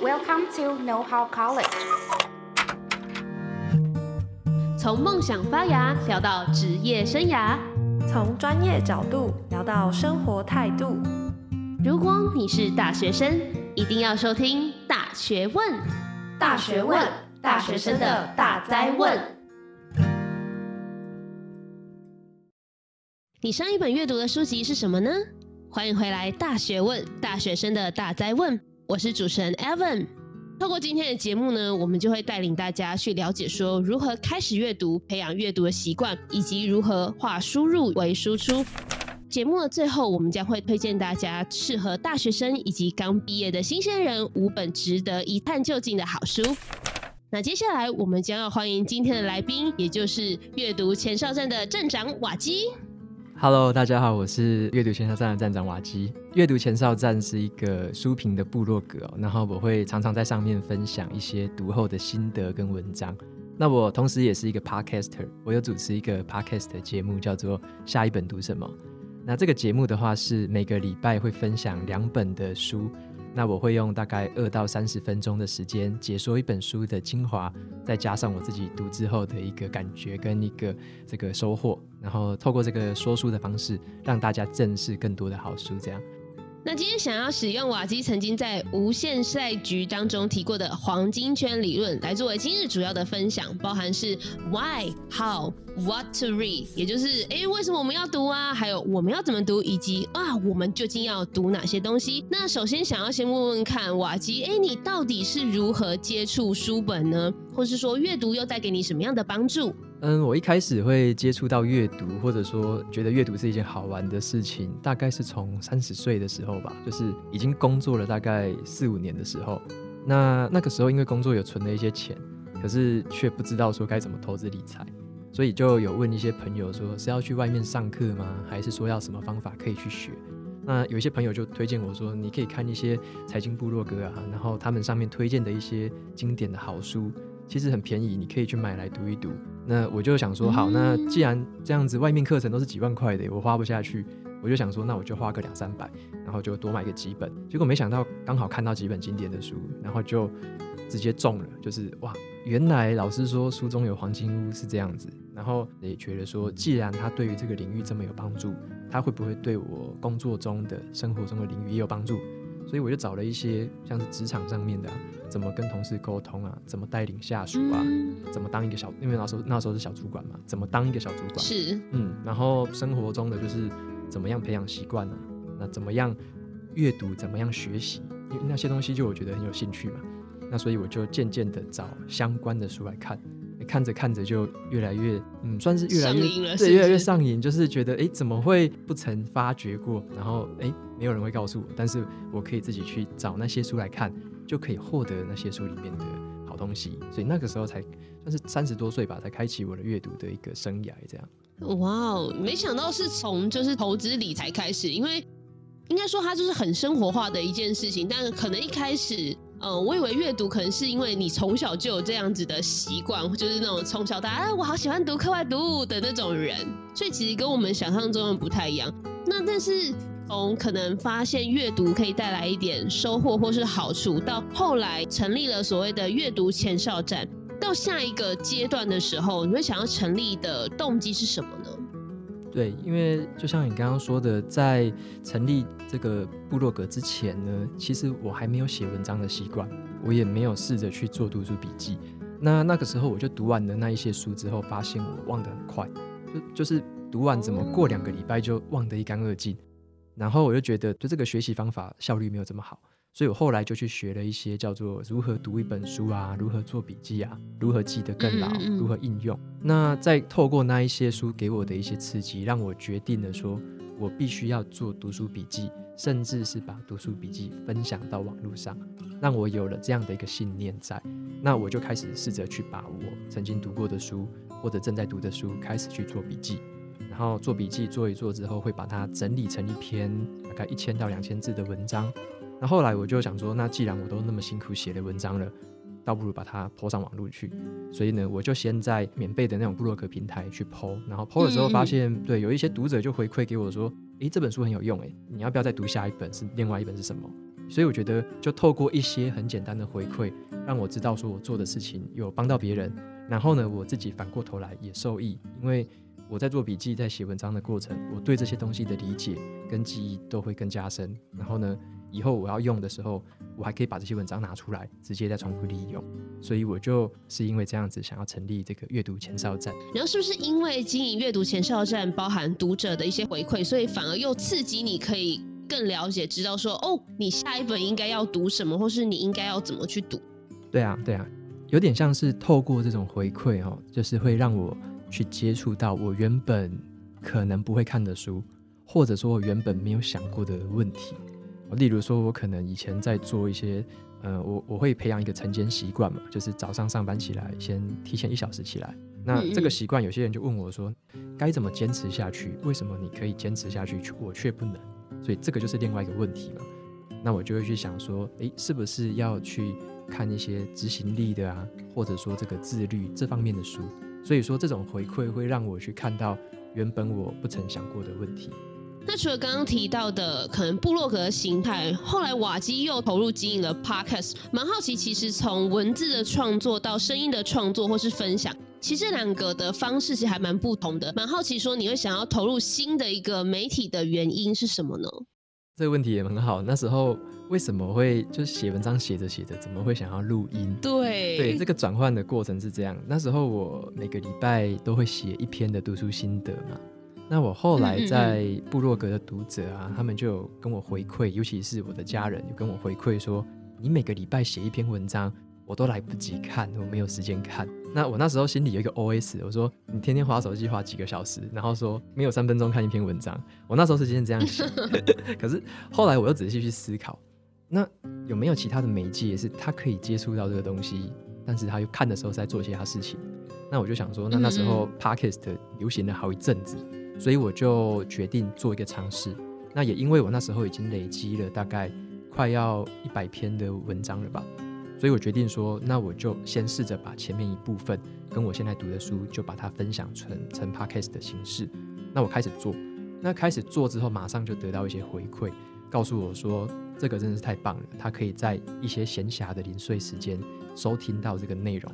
Welcome to Know How College。从梦想发芽聊到职业生涯，从专业角度聊到生活态度。如果你是大学生，一定要收听《大学问》。大学问，大学生的大灾问。你上一本阅读的书籍是什么呢？欢迎回来，《大学问》，大学生的大灾问。我是主持人 Evan。透过今天的节目呢，我们就会带领大家去了解说如何开始阅读，培养阅读的习惯，以及如何化输入为输出。节目的最后，我们将会推荐大家适合大学生以及刚毕业的新鲜人五本值得一探究竟的好书。那接下来，我们将要欢迎今天的来宾，也就是阅读前哨站的站长瓦基。Hello，大家好，我是阅读前哨站的站长瓦基。阅读前哨站是一个书评的部落格，然后我会常常在上面分享一些读后的心得跟文章。那我同时也是一个 Podcaster，我有主持一个 Podcast 的节目，叫做《下一本读什么》。那这个节目的话是每个礼拜会分享两本的书。那我会用大概二到三十分钟的时间解说一本书的精华，再加上我自己读之后的一个感觉跟一个这个收获，然后透过这个说书的方式，让大家正视更多的好书，这样。那今天想要使用瓦基曾经在无限赛局当中提过的黄金圈理论来作为今日主要的分享，包含是 Why、How、What to read，也就是哎为什么我们要读啊？还有我们要怎么读，以及啊我们究竟要读哪些东西？那首先想要先问问看瓦基，哎你到底是如何接触书本呢？或是说阅读又带给你什么样的帮助？嗯，我一开始会接触到阅读，或者说觉得阅读是一件好玩的事情，大概是从三十岁的时候吧，就是已经工作了大概四五年的时候。那那个时候因为工作有存了一些钱，可是却不知道说该怎么投资理财，所以就有问一些朋友说是要去外面上课吗？还是说要什么方法可以去学？那有一些朋友就推荐我说，你可以看一些财经部落格啊，然后他们上面推荐的一些经典的好书。其实很便宜，你可以去买来读一读。那我就想说，好，那既然这样子，外面课程都是几万块的，我花不下去，我就想说，那我就花个两三百，然后就多买个几本。结果没想到刚好看到几本经典的书，然后就直接中了，就是哇，原来老师说书中有黄金屋是这样子。然后也觉得说，既然他对于这个领域这么有帮助，他会不会对我工作中的生活中的领域也有帮助？所以我就找了一些像是职场上面的、啊，怎么跟同事沟通啊，怎么带领下属啊，嗯、怎么当一个小，因为那时候那时候是小主管嘛，怎么当一个小主管？是，嗯，然后生活中的就是怎么样培养习惯呢？那怎么样阅读？怎么样学习？因为那些东西就我觉得很有兴趣嘛。那所以我就渐渐的找相关的书来看。看着看着就越来越，嗯，算是越来越对，越来越上瘾，就是觉得，哎，怎么会不曾发觉过？然后，哎，没有人会告诉我，但是我可以自己去找那些书来看，就可以获得那些书里面的好东西。所以那个时候才算是三十多岁吧，才开启我的阅读的一个生涯。这样，哇哦，没想到是从就是投资理财开始，因为应该说它就是很生活化的一件事情，但可能一开始。嗯，我以为阅读可能是因为你从小就有这样子的习惯，就是那种从小到大，哎，我好喜欢读课外读物的那种人，所以其实跟我们想象中的不太一样。那但是从可能发现阅读可以带来一点收获或是好处，到后来成立了所谓的阅读前哨站，到下一个阶段的时候，你会想要成立的动机是什么呢？对，因为就像你刚刚说的，在成立这个部落格之前呢，其实我还没有写文章的习惯，我也没有试着去做读书笔记。那那个时候我就读完了那一些书之后，发现我忘得很快，就就是读完怎么过两个礼拜就忘得一干二净。然后我就觉得，就这个学习方法效率没有这么好。所以我后来就去学了一些叫做如何读一本书啊，如何做笔记啊，如何记得更牢，如何应用。那再透过那一些书给我的一些刺激，让我决定了说，我必须要做读书笔记，甚至是把读书笔记分享到网络上，让我有了这样的一个信念在。那我就开始试着去把我曾经读过的书或者正在读的书开始去做笔记，然后做笔记做一做之后，会把它整理成一篇大概一千到两千字的文章。那后来我就想说，那既然我都那么辛苦写了文章了，倒不如把它抛上网络去。所以呢，我就先在免费的那种部落格平台去 po，然后 po 了之后发现，对，有一些读者就回馈给我说，诶，这本书很有用，诶，你要不要再读下一本？是另外一本是什么？所以我觉得就透过一些很简单的回馈，让我知道说我做的事情有帮到别人，然后呢，我自己反过头来也受益，因为我在做笔记、在写文章的过程，我对这些东西的理解跟记忆都会更加深，然后呢，以后我要用的时候，我还可以把这些文章拿出来，直接再重复利用。所以我就是因为这样子，想要成立这个阅读前哨站。然后是不是因为经营阅读前哨站，包含读者的一些回馈，所以反而又刺激你可以更了解，知道说哦，你下一本应该要读什么，或是你应该要怎么去读？对啊，对啊，有点像是透过这种回馈哦，就是会让我去接触到我原本可能不会看的书，或者说我原本没有想过的问题。例如说，我可能以前在做一些，呃，我我会培养一个晨间习惯嘛，就是早上上班起来，先提前一小时起来。那这个习惯，有些人就问我说，该怎么坚持下去？为什么你可以坚持下去，我却不能？所以这个就是另外一个问题嘛。那我就会去想说，诶，是不是要去看一些执行力的啊，或者说这个自律这方面的书？所以说，这种回馈会让我去看到原本我不曾想过的问题。那除了刚刚提到的可能部落格形态，后来瓦基又投入经营了 Podcast，蛮好奇，其实从文字的创作到声音的创作或是分享，其实这两个的方式其实还蛮不同的。蛮好奇说你会想要投入新的一个媒体的原因是什么呢？这个问题也很好。那时候为什么会就是写文章写着写着，怎么会想要录音？对对，这个转换的过程是这样。那时候我每个礼拜都会写一篇的读书心得嘛。那我后来在部落格的读者啊，嗯嗯嗯，他们就有跟我回馈，尤其是我的家人有跟我回馈说，你每个礼拜写一篇文章，我都来不及看，我没有时间看。那我那时候心里有一个 OS，我说你天天划手机划几个小时，然后说没有三分钟看一篇文章，我那时候是今天这样想。可是后来我又仔细去思考，那有没有其他的媒介是他可以接触到这个东西，但是他又看的时候是在做其他事情？那我就想说，那那时候 Podcast 流行了好一阵子。所以我就决定做一个尝试。那也因为我那时候已经累积了大概快要一百篇的文章了吧，所以我决定说，那我就先试着把前面一部分跟我现在读的书，就把它分享成成 podcast 的形式。那我开始做，那开始做之后，马上就得到一些回馈，告诉我说这个真的是太棒了，他可以在一些闲暇的零碎时间收听到这个内容。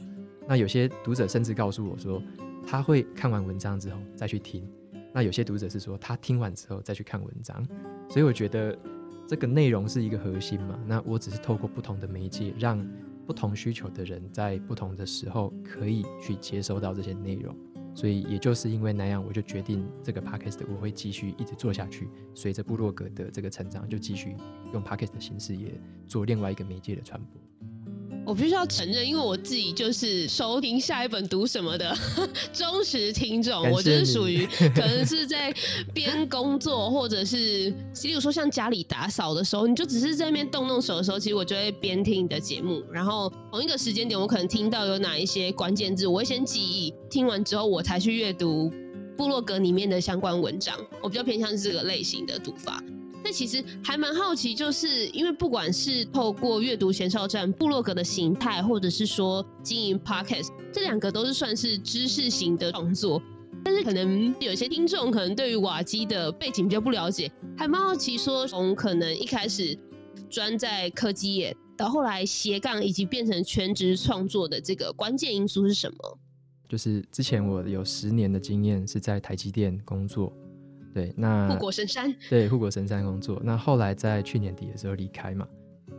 那有些读者甚至告诉我说，他会看完文章之后再去听。那有些读者是说，他听完之后再去看文章，所以我觉得这个内容是一个核心嘛。那我只是透过不同的媒介，让不同需求的人在不同的时候可以去接收到这些内容。所以也就是因为那样，我就决定这个 podcast 我会继续一直做下去。随着部落格的这个成长，就继续用 podcast 的形式也做另外一个媒介的传播。我必须要承认，因为我自己就是收听下一本读什么的 忠实听众，我就是属于可能是在边工作，或者是，例如说像家里打扫的时候，你就只是在那边动动手的时候，其实我就会边听你的节目，然后同一个时间点，我可能听到有哪一些关键字，我会先记忆，听完之后我才去阅读部落格里面的相关文章，我比较偏向是这个类型的读法。那其实还蛮好奇，就是因为不管是透过阅读前哨站部落格的形态，或者是说经营 Podcast，这两个都是算是知识型的创作。但是可能有些听众可能对于瓦基的背景比较不了解，还蛮好奇说，从可能一开始专在科技业，到后来斜杠以及变成全职创作的这个关键因素是什么？就是之前我有十年的经验是在台积电工作。对，那护国神山。对，护国神山工作。那后来在去年底的时候离开嘛。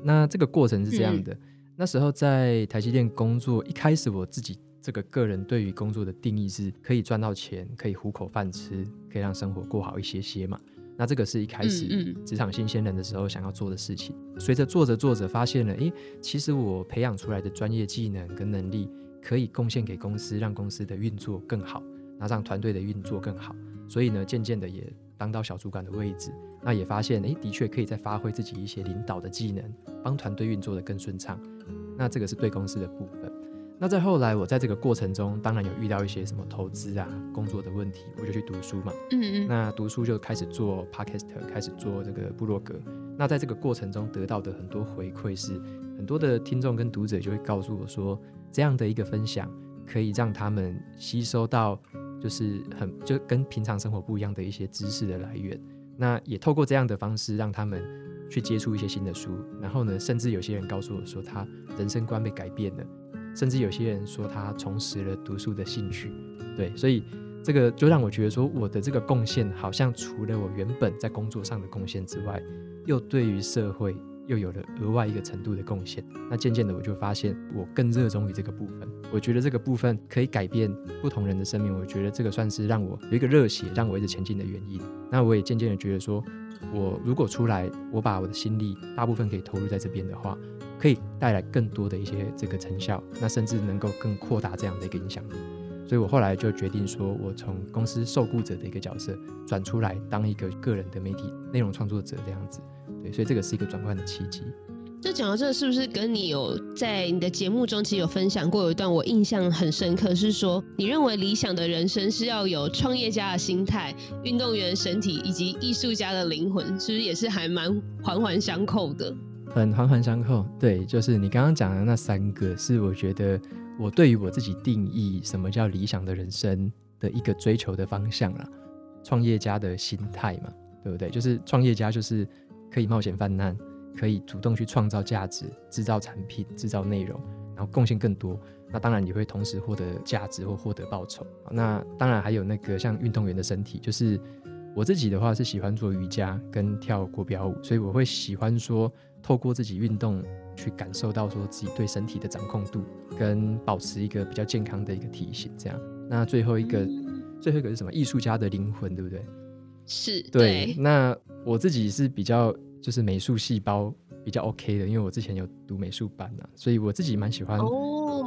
那这个过程是这样的，嗯、那时候在台积电工作，一开始我自己这个个人对于工作的定义是可以赚到钱，可以糊口饭吃，可以让生活过好一些些嘛。那这个是一开始职场新鲜人的时候想要做的事情。随着、做着做着，发现了，诶，其实我培养出来的专业技能跟能力，可以贡献给公司，让公司的运作更好，那让团队的运作更好。所以呢，渐渐的也当到小主管的位置，那也发现，诶，的确可以再发挥自己一些领导的技能，帮团队运作得更顺畅。那这个是对公司的部分。那在后来，我在这个过程中，当然有遇到一些什么投资啊、工作的问题，我就去读书嘛。嗯嗯。那读书就开始做 Podcast，开始做这个部落格。那在这个过程中得到的很多回馈是，很多的听众跟读者就会告诉我说，这样的一个分享可以让他们吸收到。就是很就跟平常生活不一样的一些知识的来源，那也透过这样的方式让他们去接触一些新的书，然后呢，甚至有些人告诉我说他人生观被改变了，甚至有些人说他重拾了读书的兴趣。对，所以这个就让我觉得说，我的这个贡献好像除了我原本在工作上的贡献之外，又对于社会又有了额外一个程度的贡献。那渐渐的，我就发现我更热衷于这个部分。我觉得这个部分可以改变不同人的生命。我觉得这个算是让我有一个热血，让我一直前进的原因。那我也渐渐的觉得说，我如果出来，我把我的心力大部分可以投入在这边的话，可以带来更多的一些这个成效，那甚至能够更扩大这样的一个影响力。所以我后来就决定说，我从公司受雇者的一个角色转出来，当一个个人的媒体内容创作者这样子。对，所以这个是一个转换的契机。就讲到这个，是不是跟你有在你的节目中其实有分享过有一段我印象很深刻，是说你认为理想的人生是要有创业家的心态、运动员身体以及艺术家的灵魂，是不是也是还蛮环环相扣的？很环环相扣，对，就是你刚刚讲的那三个，是我觉得我对于我自己定义什么叫理想的人生的一个追求的方向啦。创业家的心态嘛，对不对？就是创业家就是可以冒险犯难。可以主动去创造价值、制造产品、制造内容，然后贡献更多。那当然也会同时获得价值或获得报酬。那当然还有那个像运动员的身体，就是我自己的话是喜欢做瑜伽跟跳国标舞，所以我会喜欢说透过自己运动去感受到说自己对身体的掌控度跟保持一个比较健康的一个体型。这样，那最后一个，最后一个是什么？艺术家的灵魂，对不对？是对。对。那我自己是比较。就是美术细胞比较 OK 的，因为我之前有读美术班啊，所以我自己蛮喜欢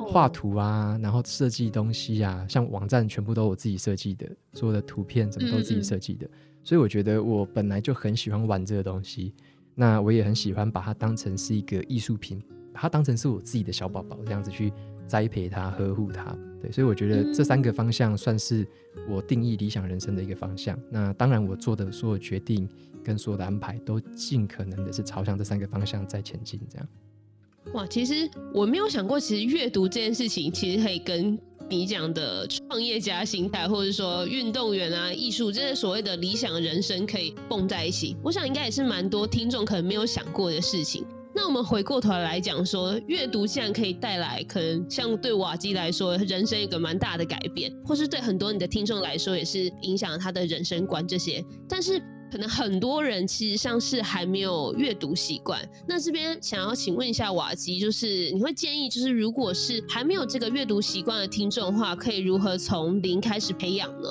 画图啊，然后设计东西啊，像网站全部都我自己设计的，所有的图片什么都自己设计的，嗯嗯，所以我觉得我本来就很喜欢玩这个东西，那我也很喜欢把它当成是一个艺术品，把它当成是我自己的小宝宝这样子去栽培它、呵护它。对，所以我觉得这三个方向算是我定义理想人生的一个方向。那当然，我做的所有决定。跟所有的安排都尽可能的是朝向这三个方向在前进，这样。哇，其实我没有想过，其实阅读这件事情，其实可以跟你讲的创业家心态，或者说运动员啊、艺术这些所谓的理想人生可以蹦在一起。我想应该也是蛮多听众可能没有想过的事情。那我们回过头来讲说，阅读既然可以带来可能像对瓦基来说人生一个蛮大的改变，或是对很多你的听众来说也是影响他的人生观这些，但是。可能很多人其实像是还没有阅读习惯，那这边想要请问一下瓦基，就是你会建议，就是如果是还没有这个阅读习惯的听众的话，可以如何从零开始培养呢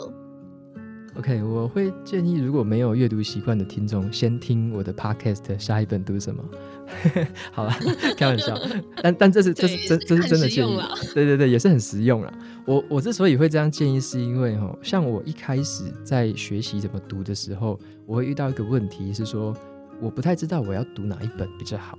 ？OK，我会建议如果没有阅读习惯的听众，先听我的 Podcast，下一本读什么？好了，开玩笑，但但这是这是真这是真的建议，对对对，也是很实用了。我我之所以会这样建议，是因为哈，像我一开始在学习怎么读的时候，我会遇到一个问题是说，我不太知道我要读哪一本比较好，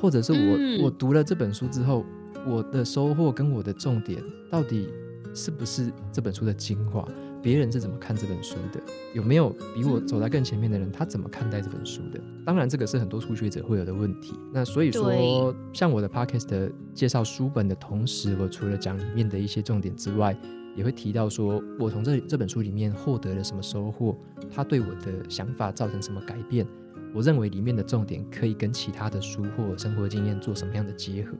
或者是我、嗯、我读了这本书之后，我的收获跟我的重点到底是不是这本书的精华？别人是怎么看这本书的？有没有比我走在更前面的人？他怎么看待这本书的？当然，这个是很多初学者会有的问题。那所以说，像我的 podcast 介绍书本的同时，我除了讲里面的一些重点之外，也会提到说我从这这本书里面获得了什么收获，它对我的想法造成什么改变。我认为里面的重点可以跟其他的书或生活经验做什么样的结合。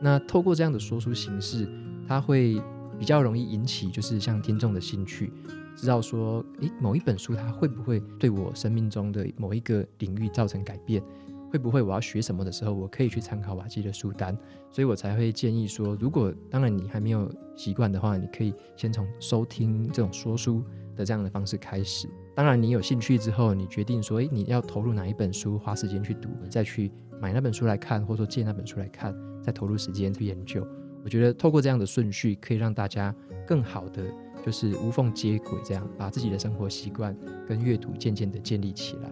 那透过这样的说书形式，它会。比较容易引起就是像听众的兴趣，知道说，诶，某一本书它会不会对我生命中的某一个领域造成改变？会不会我要学什么的时候，我可以去参考瓦基的书单？所以我才会建议说，如果当然你还没有习惯的话，你可以先从收听这种说书的这样的方式开始。当然你有兴趣之后，你决定说，诶，你要投入哪一本书，花时间去读，再去买那本书来看，或者说借那本书来看，再投入时间去研究。我觉得透过这样的顺序，可以让大家更好的就是无缝接轨，这样把自己的生活习惯跟阅读渐渐的建立起来。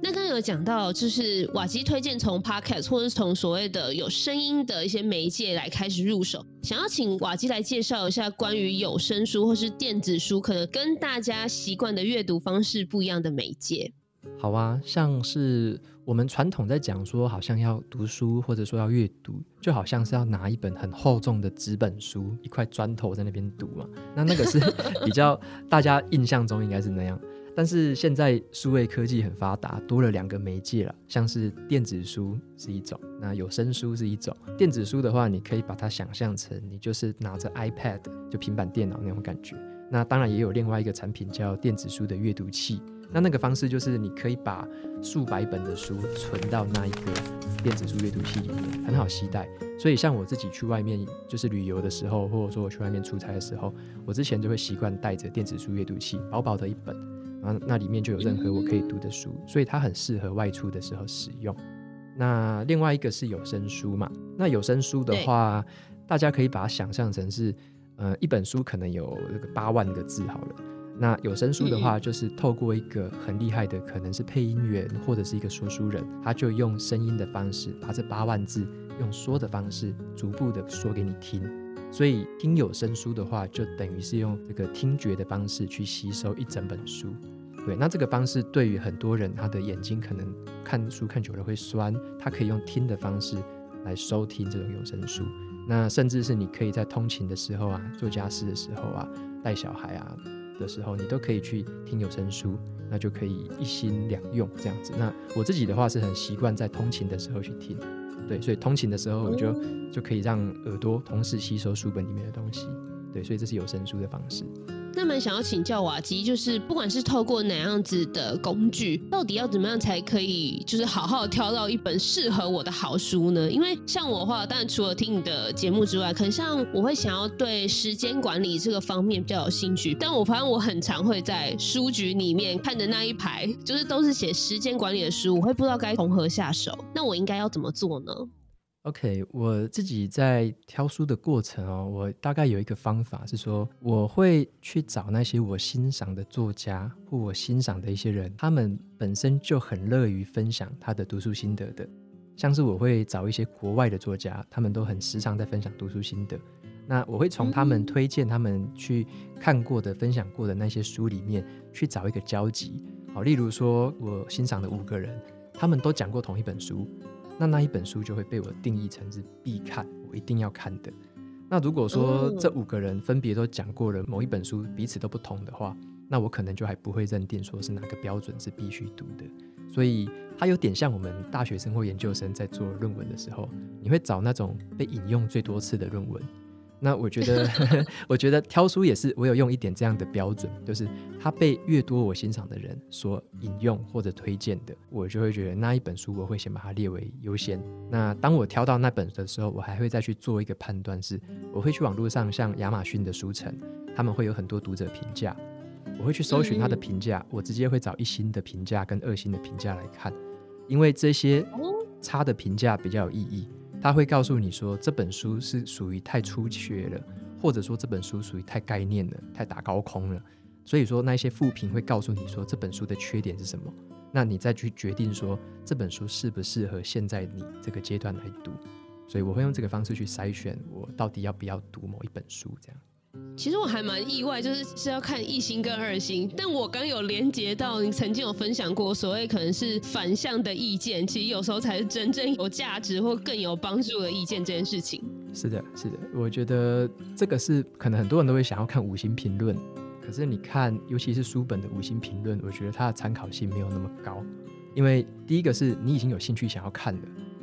那刚刚有讲到，就是瓦基推荐从 Podcast 或者是从所谓的有声音的一些媒介来开始入手，想要请瓦基来介绍一下关于有声书或是电子书，可能跟大家习惯的阅读方式不一样的媒介。好啊，像是我们传统在讲说，好像要读书或者说要阅读，就好像是要拿一本很厚重的纸本书，一块砖头在那边读嘛。那那个是比较大家印象中应该是那样。但是现在数位科技很发达，多了两个媒介了，像是电子书是一种，那有声书是一种。电子书的话，你可以把它想象成你就是拿着 iPad 就平板电脑那种感觉。那当然也有另外一个产品叫电子书的阅读器。那那个方式就是你可以把数百本的书存到那一个电子书阅读器里面，很好携带。所以像我自己去外面就是旅游的时候，或者说我去外面出差的时候，我之前就会习惯带着电子书阅读器，薄薄的一本，然后那里面就有任何我可以读的书，所以它很适合外出的时候使用。那另外一个是有声书嘛？那有声书的话，大家可以把它想象成是，呃，一本书可能有这个八万个字好了。那有声书的话，就是透过一个很厉害的，可能是配音员或者是一个说书人，他就用声音的方式把这八万字用说的方式逐步的说给你听。所以听有声书的话，就等于是用这个听觉的方式去吸收一整本书。对，那这个方式对于很多人，他的眼睛可能看书看久了会酸，他可以用听的方式来收听这种有声书。那甚至是你可以在通勤的时候啊，做家事的时候啊，带小孩啊。的时候，你都可以去听有声书，那就可以一心两用这样子。那我自己的话是很习惯在通勤的时候去听，对，所以通勤的时候我就就可以让耳朵同时吸收书本里面的东西，对，所以这是有声书的方式。那么想要请教瓦基，就是不管是透过哪样子的工具，到底要怎么样才可以，就是好好挑到一本适合我的好书呢？因为像我的话，当然除了听你的节目之外，可能像我会想要对时间管理这个方面比较有兴趣，但我发现我很常会在书局里面看的那一排，就是都是写时间管理的书，我会不知道该从何下手。那我应该要怎么做呢？OK，我自己在挑书的过程哦，我大概有一个方法是说，我会去找那些我欣赏的作家或我欣赏的一些人，他们本身就很乐于分享他的读书心得的。像是我会找一些国外的作家，他们都很时常在分享读书心得。那我会从他们推荐他们去看过的、分享过的那些书里面去找一个交集。好，例如说我欣赏的五个人，他们都讲过同一本书。那那一本书就会被我定义成是必看，我一定要看的。那如果说这五个人分别都讲过了某一本书，彼此都不同的话，那我可能就还不会认定说是哪个标准是必须读的。所以它有点像我们大学生或研究生在做论文的时候，你会找那种被引用最多次的论文。那我觉得，我觉得挑书也是，我有用一点这样的标准，就是它被越多我欣赏的人所引用或者推荐的，我就会觉得那一本书我会先把它列为优先。那当我挑到那本的时候，我还会再去做一个判断，是我会去网络上像亚马逊的书城，他们会有很多读者评价，我会去搜寻他的评价，我直接会找一星的评价跟二星的评价来看，因为这些差的评价比较有意义。他会告诉你说，这本书是属于太初学了，或者说这本书属于太概念了，太打高空了。所以说那些负评会告诉你说，这本书的缺点是什么，那你再去决定说这本书适不适合现在你这个阶段来读。所以我会用这个方式去筛选我到底要不要读某一本书，这样。其实我还蛮意外，就是是要看一星跟二星，但我刚有连接到你曾经有分享过所谓可能是反向的意见，其实有时候才是真正有价值或更有帮助的意见这件事情。是的，是的，我觉得这个是可能很多人都会想要看五星评论，可是你看，尤其是书本的五星评论，我觉得它的参考性没有那么高，因为第一个是你已经有兴趣想要看了。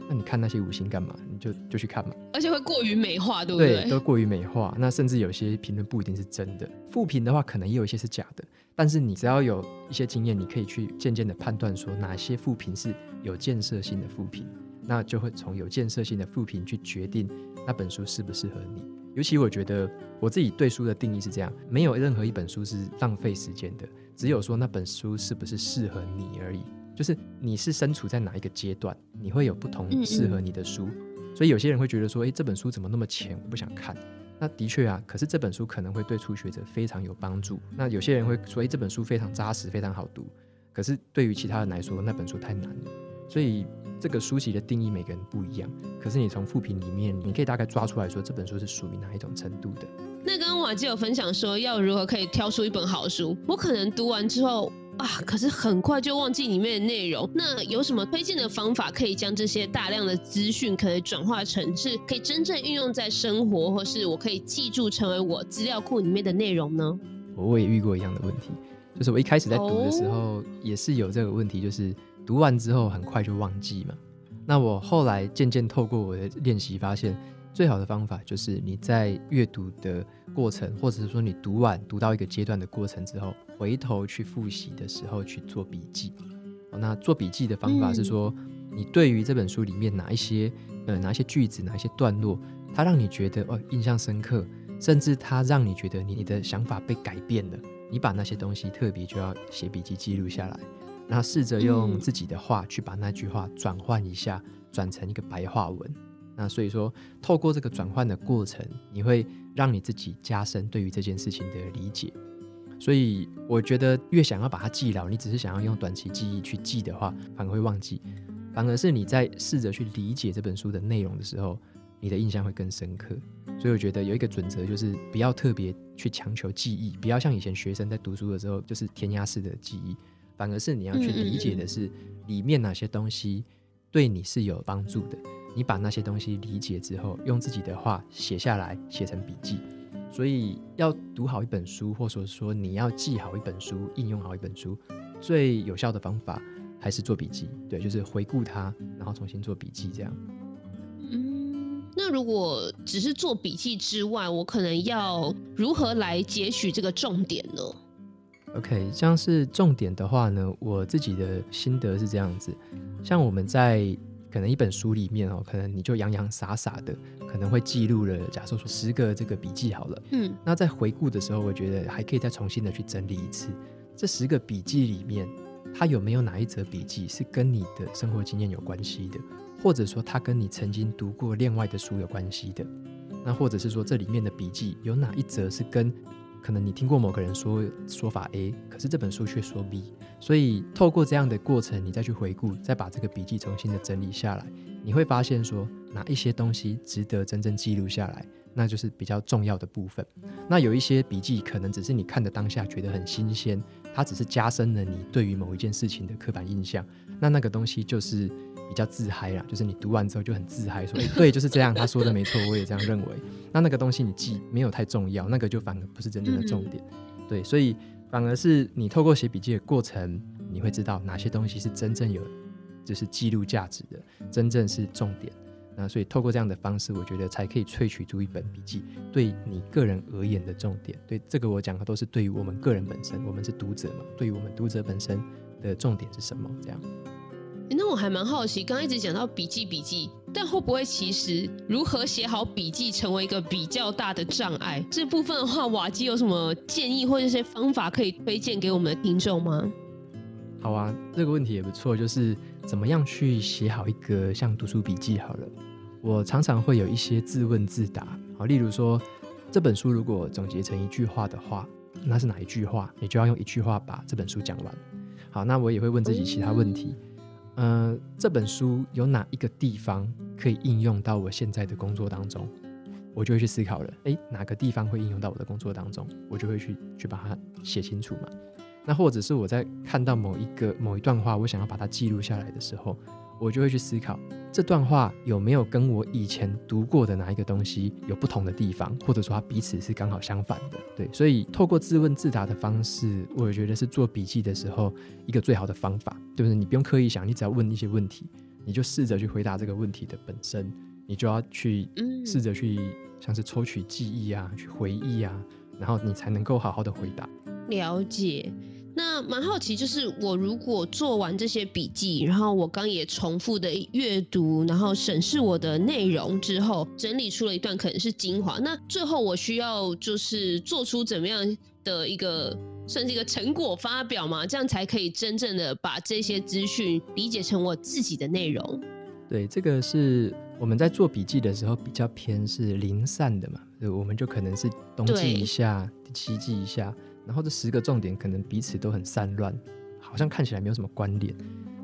那你看那些五星干嘛？你就就去看嘛。而且会过于美化，对不对？对，都过于美化。那甚至有些评论不一定是真的。负评的话，可能也有一些是假的。但是你只要有一些经验，你可以去渐渐的判断说哪些负评是有建设性的负评，那就会从有建设性的负评去决定那本书适不适合你。尤其我觉得我自己对书的定义是这样：没有任何一本书是浪费时间的，只有说那本书是不是适合你而已。就是你是身处在哪一个阶段，你会有不同适合你的书，所以有些人会觉得说，诶，这本书怎么那么浅，我不想看。那的确啊，可是这本书可能会对初学者非常有帮助。那有些人会说，诶，这本书非常扎实，非常好读。可是对于其他人来说，那本书太难了。所以这个书籍的定义每个人不一样。可是你从复评里面，你可以大概抓出来说，这本书是属于哪一种程度的。那刚刚瓦基有分享说，要如何可以挑出一本好书？我可能读完之后。啊！可是很快就忘记里面的内容。那有什么推荐的方法，可以将这些大量的资讯，可以转化成是可以真正运用在生活，或是我可以记住成为我资料库里面的内容呢？我也遇过一样的问题。就是我一开始在读的时候也是有这个问题，就是读完之后很快就忘记嘛。那我后来渐渐透过我的练习，发现最好的方法就是你在阅读的过程，或者是说你读完读到一个阶段的过程之后，回头去复习的时候去做笔记。那做笔记的方法是说，你对于这本书里面哪一些呃哪一些句子，哪一些段落，它让你觉得哦印象深刻，甚至它让你觉得你的想法被改变了。你把那些东西特别就要写笔记记录下来，然后试着用自己的话去把那句话转换一下，转成一个白话文。那所以说，透过这个转换的过程，你会让你自己加深对于这件事情的理解。所以我觉得，越想要把它记牢，你只是想要用短期记忆去记的话，反而会忘记。反而是你在试着去理解这本书的内容的时候，你的印象会更深刻。所以我觉得有一个准则，就是不要特别去强求记忆，不要像以前学生在读书的时候，就是填鸭式的记忆，反而是你要去理解的是里面哪些东西对你是有帮助的。你把那些东西理解之后，用自己的话写下来，写成笔记。所以要读好一本书，或者说你要记好一本书，应用好一本书，最有效的方法还是做笔记。对，就是回顾它，然后重新做笔记，这样。嗯那如果只是做笔记之外，我可能要如何来截取这个重点呢？OK，像是重点的话呢，我自己的心得是这样子，像我们在可能一本书里面哦，可能你就洋洋洒洒的，可能会记录了，假设说十个这个笔记好了，嗯，那在回顾的时候，我觉得还可以再重新的去整理一次，这十个笔记里面，它有没有哪一则笔记是跟你的生活经验有关系的？或者说，它跟你曾经读过另外的书有关系的，那或者是说，这里面的笔记有哪一则是跟可能你听过某个人说说法 A，可是这本书却说 B，所以透过这样的过程，你再去回顾，再把这个笔记重新的整理下来，你会发现说哪一些东西值得真正记录下来，那就是比较重要的部分。那有一些笔记可能只是你看的当下觉得很新鲜，它只是加深了你对于某一件事情的刻板印象，那那个东西就是。比较自嗨啦，就是你读完之后就很自嗨，说：“哎、欸，对，就是这样，他说的没错，我也这样认为。”那那个东西你记没有太重要，那个就反而不是真正的重点。对，所以反而是你透过写笔记的过程，你会知道哪些东西是真正有就是记录价值的，真正是重点。那所以透过这样的方式，我觉得才可以萃取出一本笔记对你个人而言的重点。对这个我讲的都是对于我们个人本身，我们是读者嘛，对于我们读者本身的重点是什么？这样。欸、那我还蛮好奇，刚刚一直讲到笔记笔记，但会不会其实如何写好笔记成为一个比较大的障碍？这部分的话，瓦基有什么建议或者一些方法可以推荐给我们的听众吗？好啊，这个问题也不错，就是怎么样去写好一个像读书笔记好了。我常常会有一些自问自答，好，例如说这本书如果总结成一句话的话，那是哪一句话？你就要用一句话把这本书讲完。好，那我也会问自己其他问题。嗯呃，这本书有哪一个地方可以应用到我现在的工作当中？我就会去思考了。诶，哪个地方会应用到我的工作当中？我就会去去把它写清楚嘛。那或者是我在看到某一个某一段话，我想要把它记录下来的时候。我就会去思考这段话有没有跟我以前读过的哪一个东西有不同的地方，或者说它彼此是刚好相反的。对，所以透过自问自答的方式，我觉得是做笔记的时候一个最好的方法。就是你不用刻意想，你只要问一些问题，你就试着去回答这个问题的本身，你就要去试着去像是抽取记忆啊，去回忆啊，然后你才能够好好的回答。了解。那蛮好奇，就是我如果做完这些笔记，然后我刚也重复的阅读，然后审视我的内容之后，整理出了一段可能是精华。那最后我需要就是做出怎么样的一个算是一个成果发表嘛？这样才可以真正的把这些资讯理解成我自己的内容。对，这个是我们在做笔记的时候比较偏是零散的嘛，我们就可能是冬季一下，西记一下。然后这十个重点可能彼此都很散乱，好像看起来没有什么关联。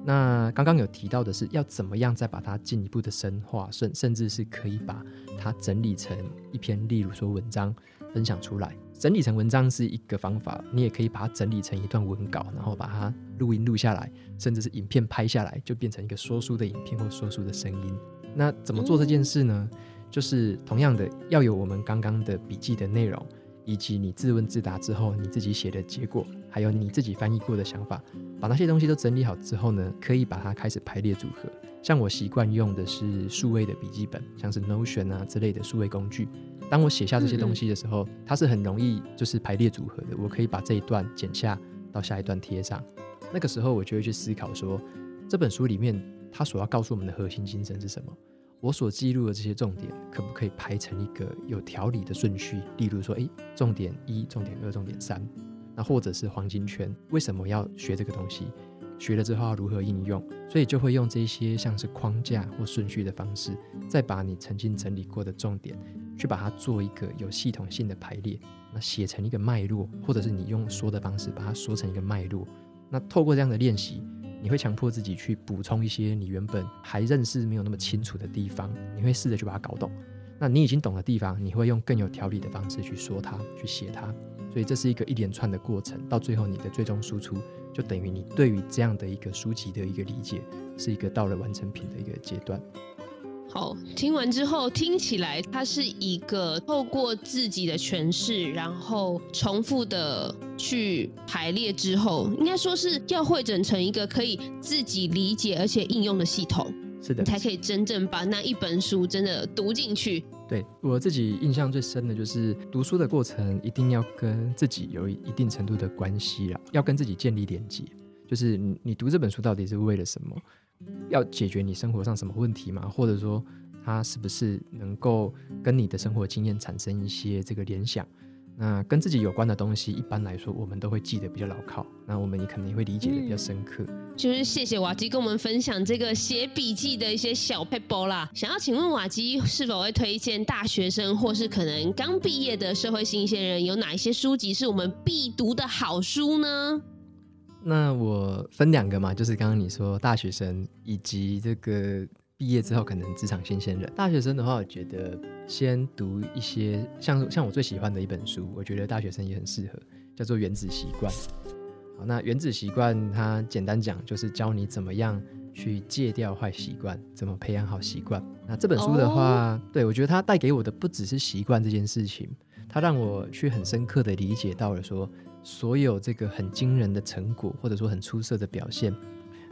那刚刚有提到的是要怎么样再把它进一步的深化，甚甚至是可以把它整理成一篇，例如说文章分享出来。整理成文章是一个方法，你也可以把它整理成一段文稿，然后把它录音录下来，甚至是影片拍下来，就变成一个说书的影片或说书的声音。那怎么做这件事呢？就是同样的要有我们刚刚的笔记的内容。以及你自问自答之后，你自己写的结果，还有你自己翻译过的想法，把那些东西都整理好之后呢，可以把它开始排列组合。像我习惯用的是数位的笔记本，像是 Notion 啊之类的数位工具。当我写下这些东西的时候，嗯嗯，它是很容易就是排列组合的。我可以把这一段剪下，到下一段贴上。那个时候我就会去思考说，这本书里面它所要告诉我们的核心精神是什么？我所记录的这些重点，可不可以排成一个有条理的顺序？例如说，诶，重点一、重点二、重点三，那或者是黄金圈，为什么要学这个东西？学了之后要如何应用？所以就会用这些像是框架或顺序的方式，再把你曾经整理过的重点，去把它做一个有系统性的排列，那写成一个脉络，或者是你用说的方式把它说成一个脉络。那透过这样的练习。你会强迫自己去补充一些你原本还认识没有那么清楚的地方，你会试着去把它搞懂。那你已经懂的地方，你会用更有条理的方式去说它，去写它。所以这是一个一连串的过程，到最后你的最终输出，就等于你对于这样的一个书籍的一个理解，是一个到了完成品的一个阶段。好，听完之后听起来，它是一个透过自己的诠释，然后重复的去排列之后，应该说是要汇整成一个可以自己理解而且应用的系统。是的，你才可以真正把那一本书真的读进去。对，我自己印象最深的就是读书的过程，一定要跟自己有一定程度的关系啦，要跟自己建立连接。就是，你读这本书到底是为了什么？要解决你生活上什么问题吗？或者说，它是不是能够跟你的生活经验产生一些这个联想？那跟自己有关的东西，一般来说我们都会记得比较牢靠。那我们也可能也会理解的比较深刻。就是谢谢瓦基跟我们分享这个写笔记的一些小 paper 啦。想要请问瓦基是否会推荐大学生或是可能刚毕业的社会新鲜人有哪一些书籍是我们必读的好书呢？那我分两个嘛，就是刚刚你说大学生以及这个毕业之后可能职场新鲜人。大学生的话，我觉得先读一些像像我最喜欢的一本书，我觉得大学生也很适合，叫做《原子习惯》。好，那《原子习惯》它简单讲就是教你怎么样去戒掉坏习惯，怎么培养好习惯。那这本书的话，oh. 对，我觉得它带给我的不只是习惯这件事情，它让我去很深刻的理解到了说。所有这个很惊人的成果，或者说很出色的表现，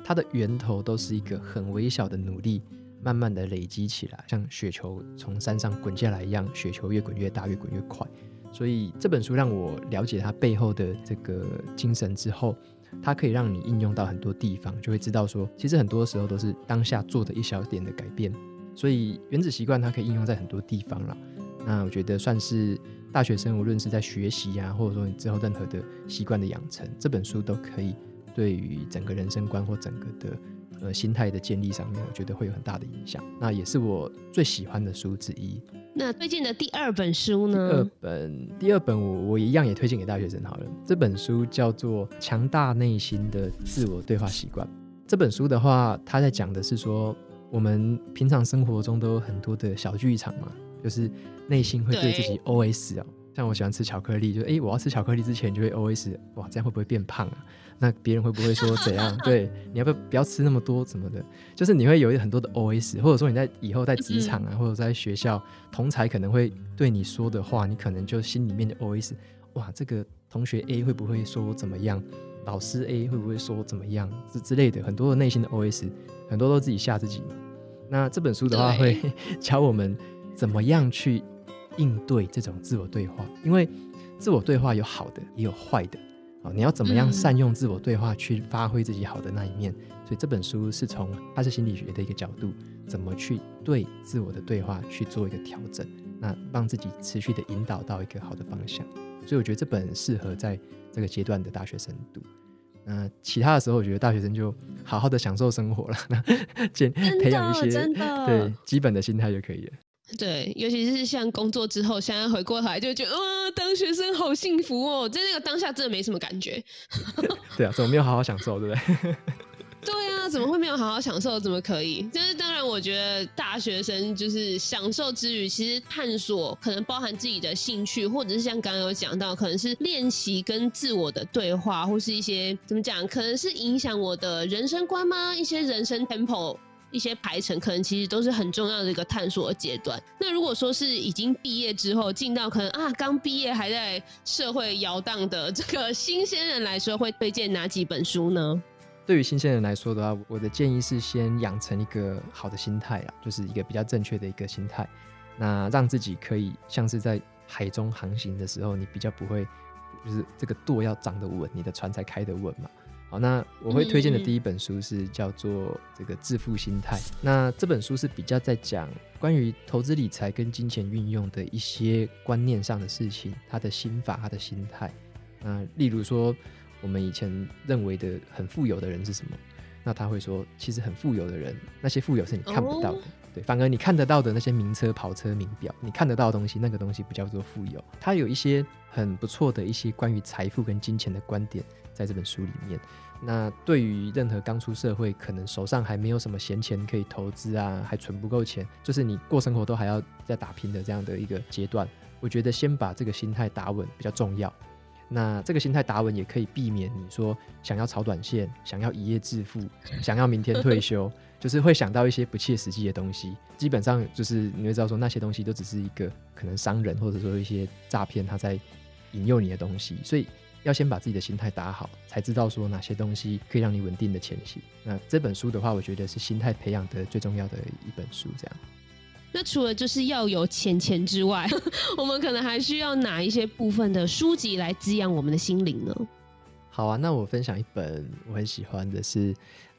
它的源头都是一个很微小的努力，慢慢的累积起来，像雪球从山上滚下来一样，雪球越滚越大，越滚越快。所以这本书让我了解它背后的这个精神之后，它可以让你应用到很多地方，就会知道说，其实很多时候都是当下做的一小点的改变。所以原子习惯它可以应用在很多地方了。那我觉得算是。大学生无论是在学习呀、啊，或者说你之后任何的习惯的养成，这本书都可以对于整个人生观或整个的呃心态的建立上面，我觉得会有很大的影响。那也是我最喜欢的书之一。那推荐的第二本书呢？第二本，第二本我我一样也推荐给大学生好了。这本书叫做《强大内心的自我对话习惯》。这本书的话，它在讲的是说，我们平常生活中都有很多的小剧场嘛。就是内心会对自己 OS 啊，像我喜欢吃巧克力，就哎，我要吃巧克力之前就会 OS，哇，这样会不会变胖啊？那别人会不会说怎样？对，你要不要不要吃那么多什么的？就是你会有很多的 OS，或者说你在以后在职场啊，或者在学校，同才可能会对你说的话，你可能就心里面的 OS，哇，这个同学 A 会不会说我怎么样？老师 A 会不会说我怎么样？之之类的，很多的内心的 OS，很多都自己吓自己。那这本书的话会 教我们。怎么样去应对这种自我对话？因为自我对话有好的，也有坏的啊。你要怎么样善用自我对话去发挥自己好的那一面？嗯。所以这本书是从它是心理学的一个角度，怎么去对自我的对话去做一个调整，那让自己持续的引导到一个好的方向。所以我觉得这本适合在这个阶段的大学生读。那其他的时候，我觉得大学生就好好的享受生活了，那 培养一些对基本的心态就可以了。对，尤其是像工作之后，现在回过头来就觉得，哇，当学生好幸福哦！在那个当下真的没什么感觉。对啊，怎么没有好好享受，对不对？对啊，怎么会没有好好享受？怎么可以？就是当然，我觉得大学生就是享受之余，其实探索可能包含自己的兴趣，或者是像刚刚有讲到，可能是练习跟自我的对话，或是一些怎么讲，可能是影响我的人生观吗？一些人生 tempo。一些排程，可能其实都是很重要的一个探索的阶段。那如果说是已经毕业之后，进到可能啊刚毕业还在社会摇荡的这个 新鲜人来说，会推荐哪几本书呢？对于新鲜人来说的话，我的建议是先养成一个好的心态啊，就是一个比较正确的一个心态，那让自己可以像是在海中航行的时候，你比较不会，就是这个舵要掌得稳，你的船才开得稳嘛。好，那我会推荐的第一本书是叫做《这个致富心态》，那这本书是比较在讲关于投资理财跟金钱运用的一些观念上的事情，他的心法，他的心态。那例如说。我们以前认为的很富有的人是什么？那他会说，其实很富有的人，那些富有是你看不到的，哦、对，反而你看得到的那些名车、跑车、名表，你看得到的东西，那个东西不叫做富有。他有一些很不错的一些关于财富跟金钱的观点，在这本书里面。那对于任何刚出社会，可能手上还没有什么闲钱可以投资啊，还存不够钱，就是你过生活都还要在打拼的这样的一个阶段，我觉得先把这个心态打稳比较重要。那这个心态打稳，也可以避免你说想要炒短线、想要一夜致富、想要明天退休，就是会想到一些不切实际的东西。基本上就是你会知道说那些东西都只是一个可能商人或者说一些诈骗他在引诱你的东西。所以要先把自己的心态打好，才知道说哪些东西可以让你稳定的前行。那这本书的话，我觉得是心态培养的最重要的一本书，这样。那除了就是要有钱钱之外，我们可能还需要哪一些部分的书籍来滋养我们的心灵呢？好啊，那我分享一本我很喜欢的是，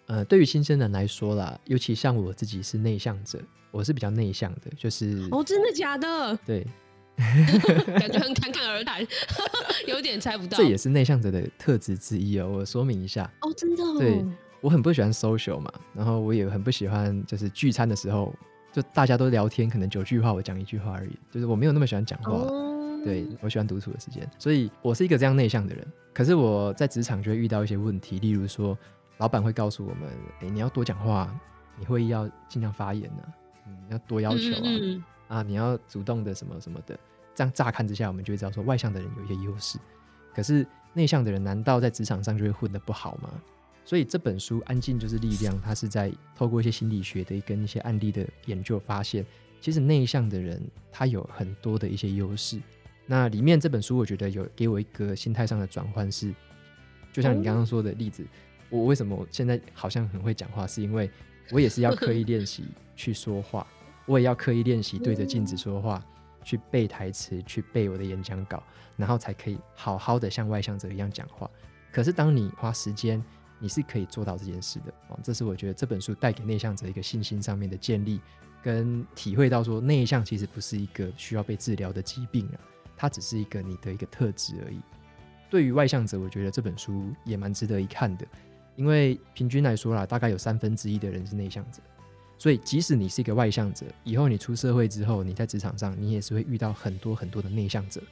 呃，对于新生人来说啦，尤其像我自己是内向者，我是比较内向的，就是哦，真的假的？对，感觉很侃侃而谈，有点猜不到。这也是内向者的特质之一哦。我说明一下哦，真的哦，对，我很不喜欢 social 嘛，然后我也很不喜欢就是聚餐的时候。就大家都聊天，可能九句话我讲一句话而已。就是我没有那么喜欢讲话，oh. 对，我喜欢独处的时间，所以我是一个这样内向的人。可是我在职场就会遇到一些问题，例如说，老板会告诉我们：“哎、欸，你要多讲话，你会议要尽量发言呢、啊，嗯，要多要求啊，嗯嗯啊，你要主动的什么什么的。”这样乍看之下，我们就会知道说，外向的人有一些优势，可是内向的人难道在职场上就会混得不好吗？所以这本书《安静就是力量》，它是在透过一些心理学的跟一些案例的研究，发现其实内向的人他有很多的一些优势。那里面这本书，我觉得有给我一个心态上的转换，是就像你刚刚说的例子，我为什么现在好像很会讲话，是因为我也是要刻意练习去说话，我也要刻意练习对着镜子说话，去背台词，去背我的演讲稿，然后才可以好好的像外向者一样讲话。可是当你花时间，你是可以做到这件事的哦，这是我觉得这本书带给内向者一个信心上面的建立，跟体会到说内向其实不是一个需要被治疗的疾病啊，它只是一个你的一个特质而已。对于外向者，我觉得这本书也蛮值得一看的，因为平均来说啦，大概有三分之一的人是内向者，所以即使你是一个外向者，以后你出社会之后，你在职场上你也是会遇到很多很多的内向者。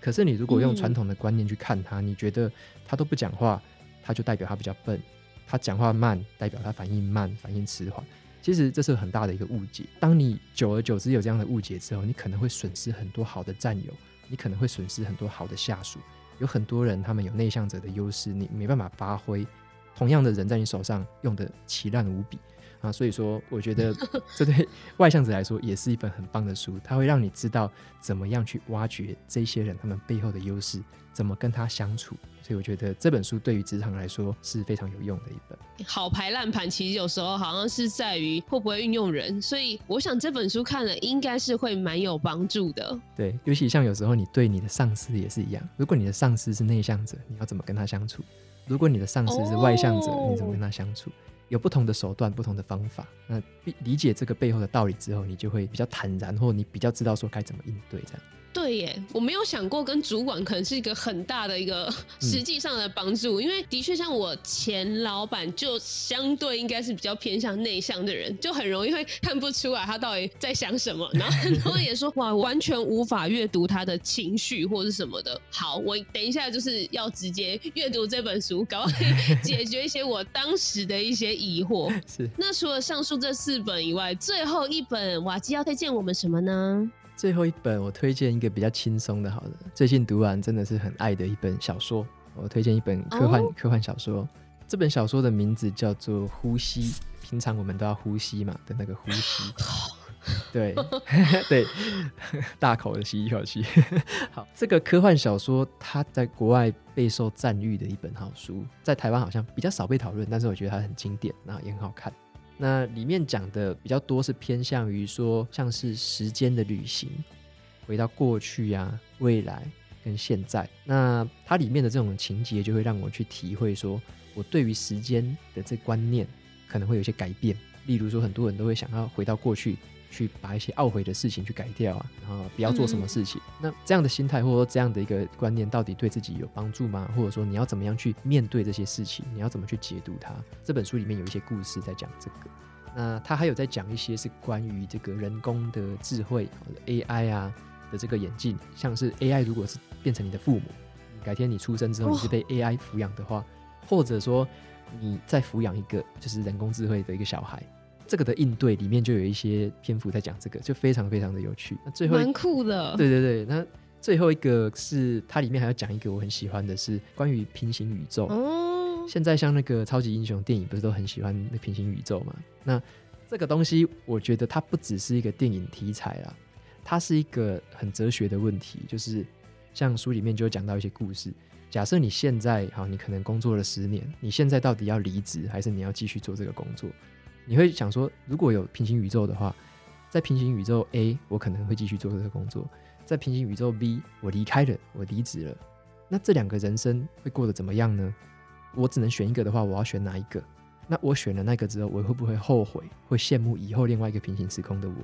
可是你如果用传统的观念去看他，你觉得他都不讲话。他就代表他比较笨，他讲话慢，代表他反应慢，反应迟缓。其实这是很大的一个误解。当你久而久之有这样的误解之后，你可能会损失很多好的战友，你可能会损失很多好的下属。有很多人他们有内向者的优势，你没办法发挥。同样的人在你手上用得奇烂无比啊！所以说，我觉得这对 外向者来说也是一本很棒的书，它会让你知道怎么样去挖掘这些人他们背后的优势，怎么跟他相处。所以我觉得这本书对于职场来说是非常有用的一本。好牌烂盘其实有时候好像是在于会不会运用人，所以我想这本书看了应该是会蛮有帮助的。对，尤其像有时候你对你的上司也是一样，如果你的上司是内向者，你要怎么跟他相处？如果你的上司是外向者，你怎么跟他相处？有不同的手段，不同的方法。那理解这个背后的道理之后，你就会比较坦然，或你比较知道说该怎么应对这样。对耶，我没有想过跟主管可能是一个很大的一个实际上的帮助，嗯、因为的确像我前老板就相对应该是比较偏向内向的人，就很容易会看不出来他到底在想什么，然后很多人也说哇，完全无法阅读他的情绪或是什么的。好，我等一下就是要直接阅读这本书，搞可以 解决一些我当时的一些疑惑。是。那除了上述这四本以外，最后一本瓦基要推荐我们什么呢？最后一本，我推荐一个比较轻松的，好的，最近读完真的是很爱的一本小说。我推荐一本科幻、oh? 科幻小说，这本小说的名字叫做《呼吸》平常我们都要呼吸嘛的那个呼吸。对 对，大口的吸一口气。好，这个科幻小说它在国外备受赞誉的一本好书，在台湾好像比较少被讨论，但是我觉得它很经典，然后也很好看。那里面讲的比较多是偏向于说，像是时间的旅行，回到过去、啊、未来跟现在。那它里面的这种情节就会让我去体会说，我对于时间的这观念可能会有些改变。例如说，很多人都会想要回到过去。去把一些懊悔的事情去改掉啊，然后不要做什么事情。嗯、那这样的心态或者说这样的一个观念，到底对自己有帮助吗？或者说你要怎么样去面对这些事情？你要怎么去解读它？这本书里面有一些故事在讲这个。那他还有在讲一些是关于这个人工的智慧 AI 啊的这个演进，像是 AI 如果是变成你的父母，改天你出生之后你是被 AI 抚养的话，或者说你再抚养一个就是人工智慧的一个小孩。这个的应对里面就有一些篇幅在讲这个，就非常非常的有趣。那最后蛮酷的，对对对。那最后一个是它里面还要讲一个我很喜欢的是关于平行宇宙。哦，现在像那个超级英雄电影不是都很喜欢那平行宇宙吗？那这个东西我觉得它不只是一个电影题材啦，它是一个很哲学的问题。就是像书里面就讲到一些故事，假设你现在好，你可能工作了十年，你现在到底要离职还是你要继续做这个工作？你会想说，如果有平行宇宙的话，在平行宇宙 A，我可能会继续做这个工作；在平行宇宙 B，我离开了，我离职了。那这两个人生会过得怎么样呢？我只能选一个的话，我要选哪一个？那我选了那个之后，我会不会后悔？会羡慕以后另外一个平行时空的我？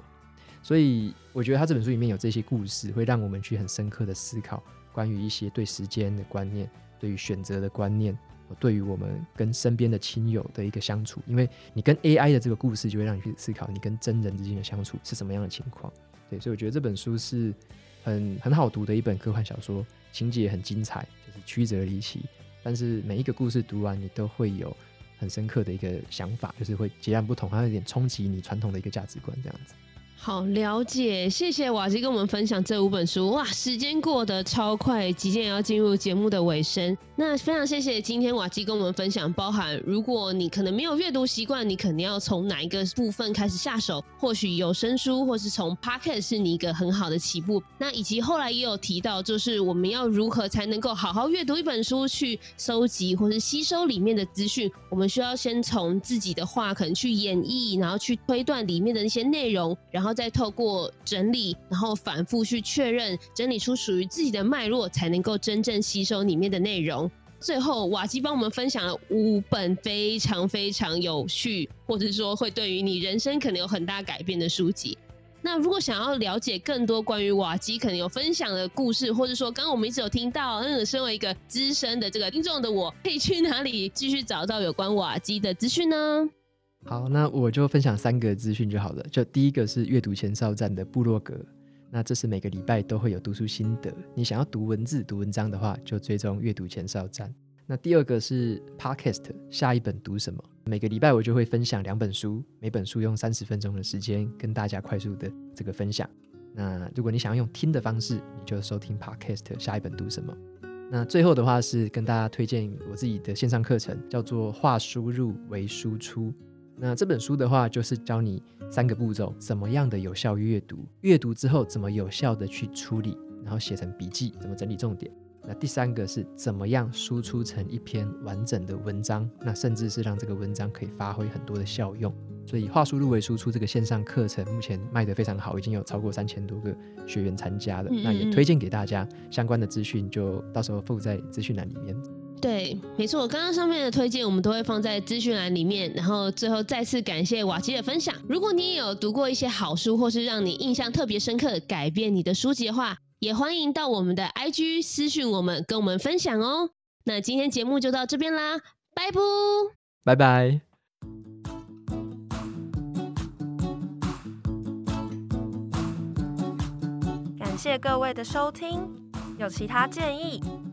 所以，我觉得他这本书里面有这些故事，会让我们去很深刻的思考关于一些对时间的观念，对于选择的观念。对于我们跟身边的亲友的一个相处，因为你跟 AI 的这个故事，就会让你去思考你跟真人之间的相处是什么样的情况。对，所以我觉得这本书是很很好读的一本科幻小说，情节很精彩，就是曲折离奇，但是每一个故事读完，你都会有很深刻的一个想法，就是会截然不同，它有点冲击你传统的一个价值观这样子。好了解，谢谢瓦基跟我们分享这五本书。哇，时间过得超快，即将也要进入节目的尾声。那非常谢谢今天瓦基跟我们分享，包含如果你可能没有阅读习惯，你肯定要从哪一个部分开始下手？或许有声书，或是从 Podcast 是你一个很好的起步。那以及后来也有提到，就是我们要如何才能够好好阅读一本书，去收集或是吸收里面的资讯？我们需要先从自己的话可能去演绎，然后去推断里面的一些内容，然后。然后再透过整理，然后反复去确认，整理出属于自己的脉络，才能够真正吸收里面的内容。最后，瓦基帮我们分享了五本非常非常有趣，或者说会对于你人生可能有很大改变的书籍。那如果想要了解更多关于瓦基可能有分享的故事，或者说刚刚我们一直有听到，嗯，身为一个资深的这个听众的我，可以去哪里继续找到有关瓦基的资讯呢？好，那我就分享三个资讯就好了。就第一个是阅读前哨站的部落格，那这是每个礼拜都会有读书心得。你想要读文字、读文章的话，就追踪阅读前哨站。那第二个是 Podcast，下一本读什么？每个礼拜我就会分享两本书，每本书用三十分钟的时间跟大家快速的这个分享。那如果你想要用听的方式，你就收听 Podcast，下一本读什么？那最后的话是跟大家推荐我自己的线上课程，叫做“化输入为输出”。那这本书的话，就是教你三个步骤，怎么样的有效阅读，阅读之后怎么有效的去处理，然后写成笔记，怎么整理重点。那第三个是怎么样输出成一篇完整的文章，那甚至是让这个文章可以发挥很多的效用。所以话输入为输出这个线上课程目前卖得非常好，已经有超过三千多个学员参加了。那也推荐给大家，相关的资讯就到时候附在资讯栏里面。对，没错，刚刚上面的推荐我们都会放在资讯栏里面。然后最后再次感谢瓦基的分享。如果你也有读过一些好书，或是让你印象特别深刻、改变你的书籍的话，也欢迎到我们的 IG 私讯我们，跟我们分享哦。那今天节目就到这边啦，拜拜，拜拜。感谢各位的收听。有其他建议、